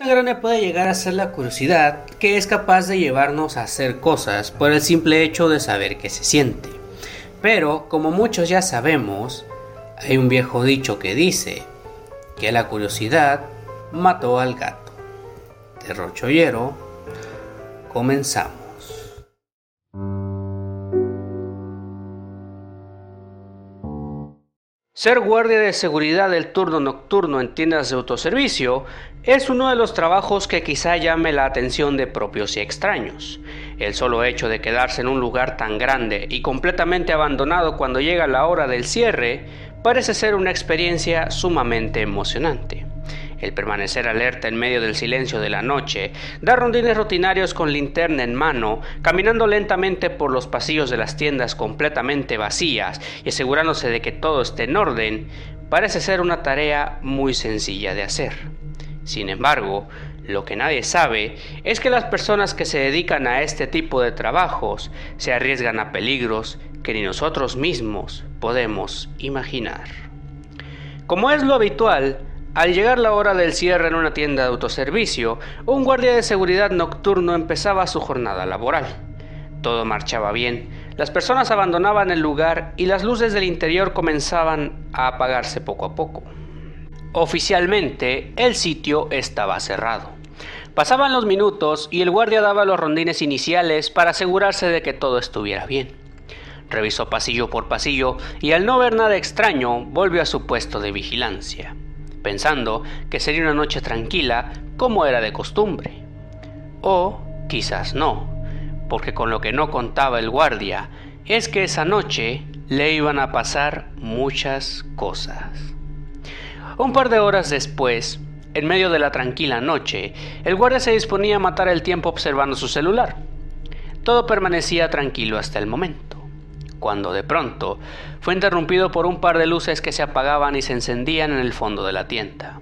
Grande puede llegar a ser la curiosidad que es capaz de llevarnos a hacer cosas por el simple hecho de saber que se siente. Pero, como muchos ya sabemos, hay un viejo dicho que dice que la curiosidad mató al gato. Terrochollero, comenzamos. Ser guardia de seguridad del turno nocturno en tiendas de autoservicio es uno de los trabajos que quizá llame la atención de propios y extraños. El solo hecho de quedarse en un lugar tan grande y completamente abandonado cuando llega la hora del cierre parece ser una experiencia sumamente emocionante el permanecer alerta en medio del silencio de la noche, dar rondines rutinarios con linterna en mano, caminando lentamente por los pasillos de las tiendas completamente vacías y asegurándose de que todo esté en orden, parece ser una tarea muy sencilla de hacer. Sin embargo, lo que nadie sabe es que las personas que se dedican a este tipo de trabajos se arriesgan a peligros que ni nosotros mismos podemos imaginar. Como es lo habitual, al llegar la hora del cierre en una tienda de autoservicio, un guardia de seguridad nocturno empezaba su jornada laboral. Todo marchaba bien, las personas abandonaban el lugar y las luces del interior comenzaban a apagarse poco a poco. Oficialmente, el sitio estaba cerrado. Pasaban los minutos y el guardia daba los rondines iniciales para asegurarse de que todo estuviera bien. Revisó pasillo por pasillo y al no ver nada extraño volvió a su puesto de vigilancia pensando que sería una noche tranquila como era de costumbre. O quizás no, porque con lo que no contaba el guardia es que esa noche le iban a pasar muchas cosas. Un par de horas después, en medio de la tranquila noche, el guardia se disponía a matar el tiempo observando su celular. Todo permanecía tranquilo hasta el momento cuando de pronto fue interrumpido por un par de luces que se apagaban y se encendían en el fondo de la tienda.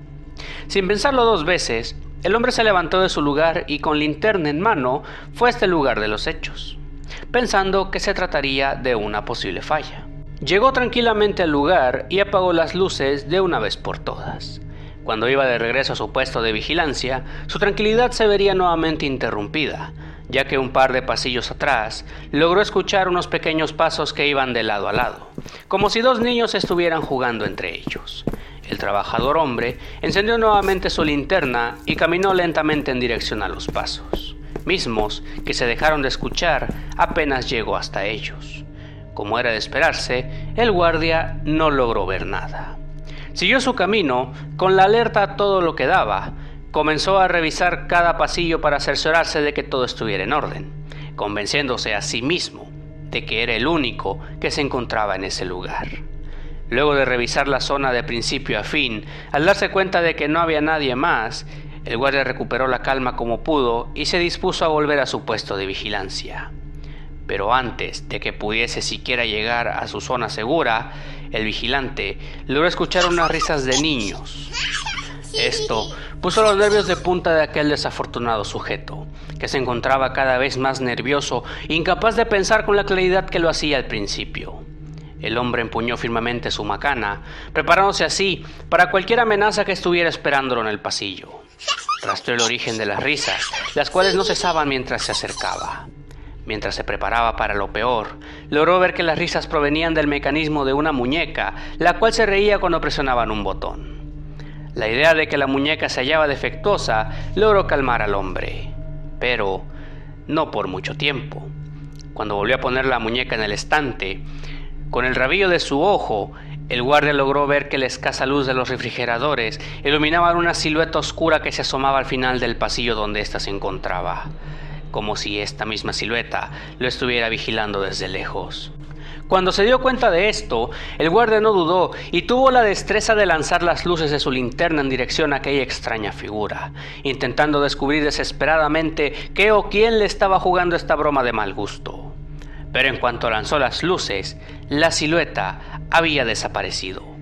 Sin pensarlo dos veces, el hombre se levantó de su lugar y con linterna en mano fue a este lugar de los hechos, pensando que se trataría de una posible falla. Llegó tranquilamente al lugar y apagó las luces de una vez por todas. Cuando iba de regreso a su puesto de vigilancia, su tranquilidad se vería nuevamente interrumpida, ya que un par de pasillos atrás logró escuchar unos pequeños pasos que iban de lado a lado, como si dos niños estuvieran jugando entre ellos. El trabajador hombre encendió nuevamente su linterna y caminó lentamente en dirección a los pasos, mismos que se dejaron de escuchar apenas llegó hasta ellos. Como era de esperarse, el guardia no logró ver nada. Siguió su camino con la alerta a todo lo que daba, comenzó a revisar cada pasillo para cerciorarse de que todo estuviera en orden, convenciéndose a sí mismo de que era el único que se encontraba en ese lugar. Luego de revisar la zona de principio a fin, al darse cuenta de que no había nadie más, el guardia recuperó la calma como pudo y se dispuso a volver a su puesto de vigilancia. Pero antes de que pudiese siquiera llegar a su zona segura, el vigilante logró escuchar unas risas de niños. Esto puso los nervios de punta de aquel desafortunado sujeto, que se encontraba cada vez más nervioso, incapaz de pensar con la claridad que lo hacía al principio. El hombre empuñó firmemente su macana, preparándose así para cualquier amenaza que estuviera esperándolo en el pasillo. Rastreó el origen de las risas, las cuales no cesaban mientras se acercaba. Mientras se preparaba para lo peor, logró ver que las risas provenían del mecanismo de una muñeca, la cual se reía cuando presionaban un botón. La idea de que la muñeca se hallaba defectuosa logró calmar al hombre, pero no por mucho tiempo. Cuando volvió a poner la muñeca en el estante, con el rabillo de su ojo, el guardia logró ver que la escasa luz de los refrigeradores iluminaba una silueta oscura que se asomaba al final del pasillo donde ésta se encontraba, como si esta misma silueta lo estuviera vigilando desde lejos. Cuando se dio cuenta de esto, el guardia no dudó y tuvo la destreza de lanzar las luces de su linterna en dirección a aquella extraña figura, intentando descubrir desesperadamente qué o quién le estaba jugando esta broma de mal gusto. Pero en cuanto lanzó las luces, la silueta había desaparecido.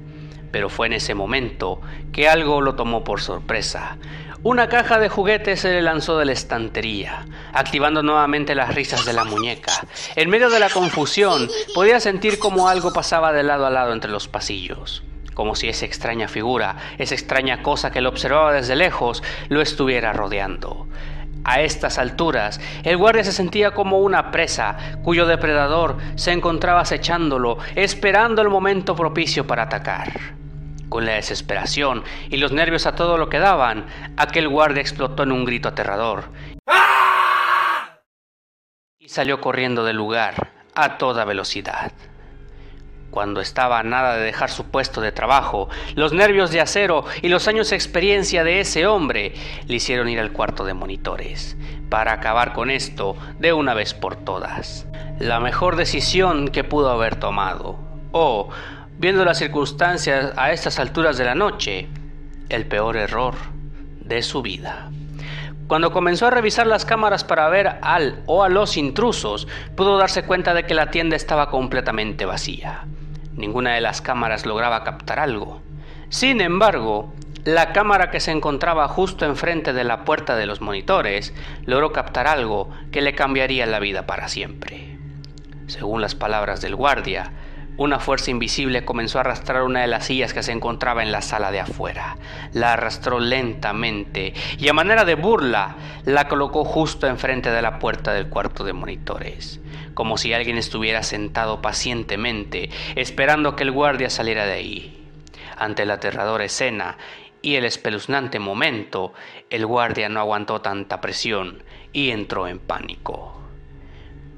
Pero fue en ese momento que algo lo tomó por sorpresa. Una caja de juguetes se le lanzó de la estantería, activando nuevamente las risas de la muñeca. En medio de la confusión, podía sentir como algo pasaba de lado a lado entre los pasillos. como si esa extraña figura, esa extraña cosa que lo observaba desde lejos, lo estuviera rodeando. A estas alturas, el guardia se sentía como una presa cuyo depredador se encontraba acechándolo, esperando el momento propicio para atacar. Con la desesperación y los nervios a todo lo que daban, aquel guardia explotó en un grito aterrador y salió corriendo del lugar a toda velocidad. Cuando estaba a nada de dejar su puesto de trabajo, los nervios de acero y los años de experiencia de ese hombre le hicieron ir al cuarto de monitores, para acabar con esto de una vez por todas. La mejor decisión que pudo haber tomado, o, viendo las circunstancias a estas alturas de la noche, el peor error de su vida. Cuando comenzó a revisar las cámaras para ver al o a los intrusos, pudo darse cuenta de que la tienda estaba completamente vacía. Ninguna de las cámaras lograba captar algo. Sin embargo, la cámara que se encontraba justo enfrente de la puerta de los monitores logró captar algo que le cambiaría la vida para siempre. Según las palabras del guardia, una fuerza invisible comenzó a arrastrar una de las sillas que se encontraba en la sala de afuera. La arrastró lentamente y a manera de burla la colocó justo enfrente de la puerta del cuarto de monitores, como si alguien estuviera sentado pacientemente esperando que el guardia saliera de ahí. Ante la aterradora escena y el espeluznante momento, el guardia no aguantó tanta presión y entró en pánico.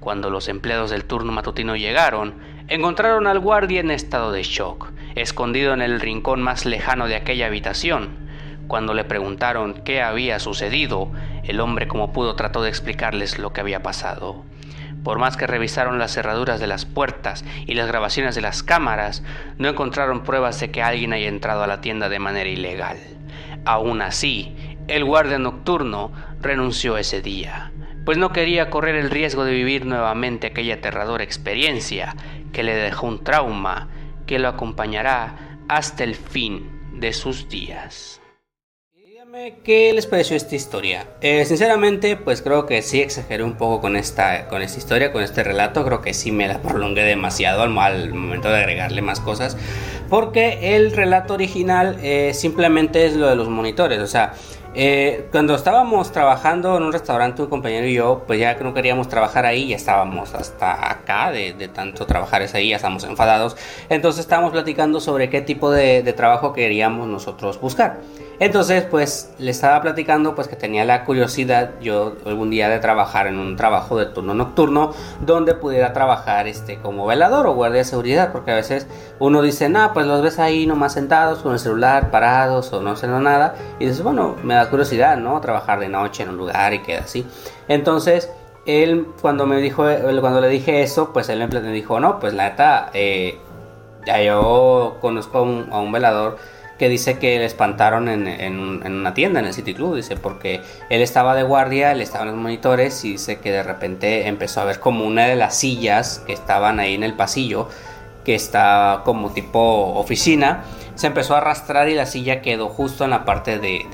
Cuando los empleados del turno matutino llegaron, encontraron al guardia en estado de shock, escondido en el rincón más lejano de aquella habitación. Cuando le preguntaron qué había sucedido, el hombre como pudo trató de explicarles lo que había pasado. Por más que revisaron las cerraduras de las puertas y las grabaciones de las cámaras, no encontraron pruebas de que alguien haya entrado a la tienda de manera ilegal. Aún así, el guardia nocturno renunció ese día, pues no quería correr el riesgo de vivir nuevamente aquella aterradora experiencia que le dejó un trauma que lo acompañará hasta el fin de sus días. Dígame qué les pareció esta historia. Eh, sinceramente, pues creo que sí exageré un poco con esta, con esta historia, con este relato. Creo que sí me la prolongué demasiado al, momento de agregarle más cosas. Porque el relato original eh, simplemente es lo de los monitores. O sea, eh, cuando estábamos trabajando en un restaurante, un compañero y yo, pues ya que no queríamos trabajar ahí, ya estábamos hasta acá de, tanto trabajar ese ahí, ya estamos enfadados. Entonces estábamos platicando sobre qué tipo de, de trabajo queríamos nosotros buscar. Entonces, pues le estaba platicando pues que tenía la curiosidad yo algún día de trabajar en un trabajo de turno nocturno donde pudiera trabajar este como velador o guardia de seguridad, porque a veces uno dice, "No, pues los ves ahí nomás sentados con el celular, parados o no haciendo nada." Y dices, "Bueno, me da curiosidad, ¿no? Trabajar de noche en un lugar y queda así." Entonces, él cuando me dijo cuando le dije eso, pues él me dijo, "No, pues la neta eh, ya yo conozco a un velador que dice que le espantaron en, en, una tienda, en el City Club, dice, porque él estaba de guardia, él estaba en los monitores y dice que de repente empezó a ver como una de las sillas que estaban ahí en el pasillo, que está como tipo oficina, se empezó a arrastrar y la silla quedó justo en la parte de,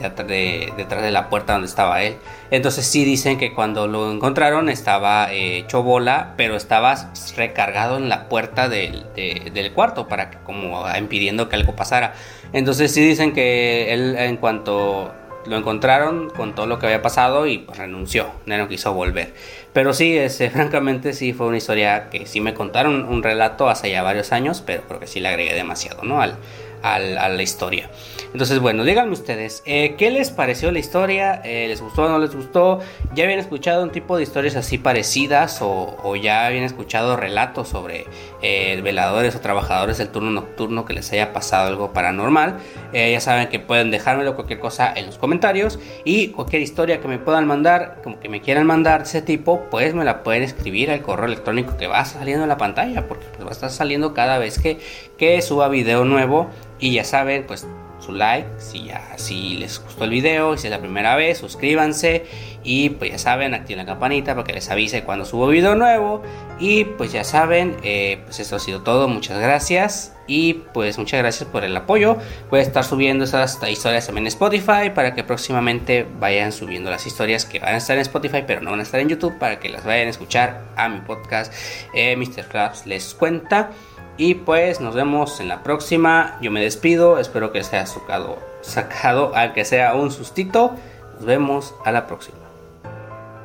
detrás de la puerta donde estaba él. Entonces sí dicen que cuando lo encontraron estaba eh, hecho bola, pero estaba recargado en la puerta del, del cuarto para que como impidiendo que algo pasara. Entonces sí dicen que él en cuanto lo encontraron con todo lo que había pasado y pues, renunció, no quiso volver. Pero sí, ese, francamente sí fue una historia que sí me contaron, un relato hace ya varios años, pero creo que sí le agregué demasiado, ¿no? Al, a la historia. Entonces, bueno, díganme ustedes, eh, ¿qué les pareció la historia? Eh, ¿Les gustó o no les gustó? ¿Ya habían escuchado un tipo de historias así parecidas o, ya habían escuchado relatos sobre eh, veladores o trabajadores del turno nocturno que les haya pasado algo paranormal? ya saben que pueden dejármelo cualquier cosa en los comentarios y cualquier historia que me puedan mandar, como que me quieran mandar de ese tipo, pues me la pueden escribir al correo electrónico que va saliendo en la pantalla, porque pues va a estar saliendo cada vez que, que suba video nuevo y ya saben, pues su like si ya si les gustó el video, si es la primera vez, suscríbanse y pues ya saben, activen la campanita para que les avise cuando subo video nuevo y pues ya saben, eh, pues eso ha sido todo, muchas gracias y pues muchas gracias por el apoyo, voy a estar subiendo esas historias también en Spotify para que próximamente vayan subiendo las historias que van a estar en Spotify pero no van a estar en YouTube para que las vayan a escuchar a mi podcast eh, Mr. Krabs les cuenta Y pues nos vemos en la próxima. Yo me despido. Espero que sea sacado, sacado, aunque sea un sustito. Nos vemos a la próxima.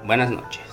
Buenas noches.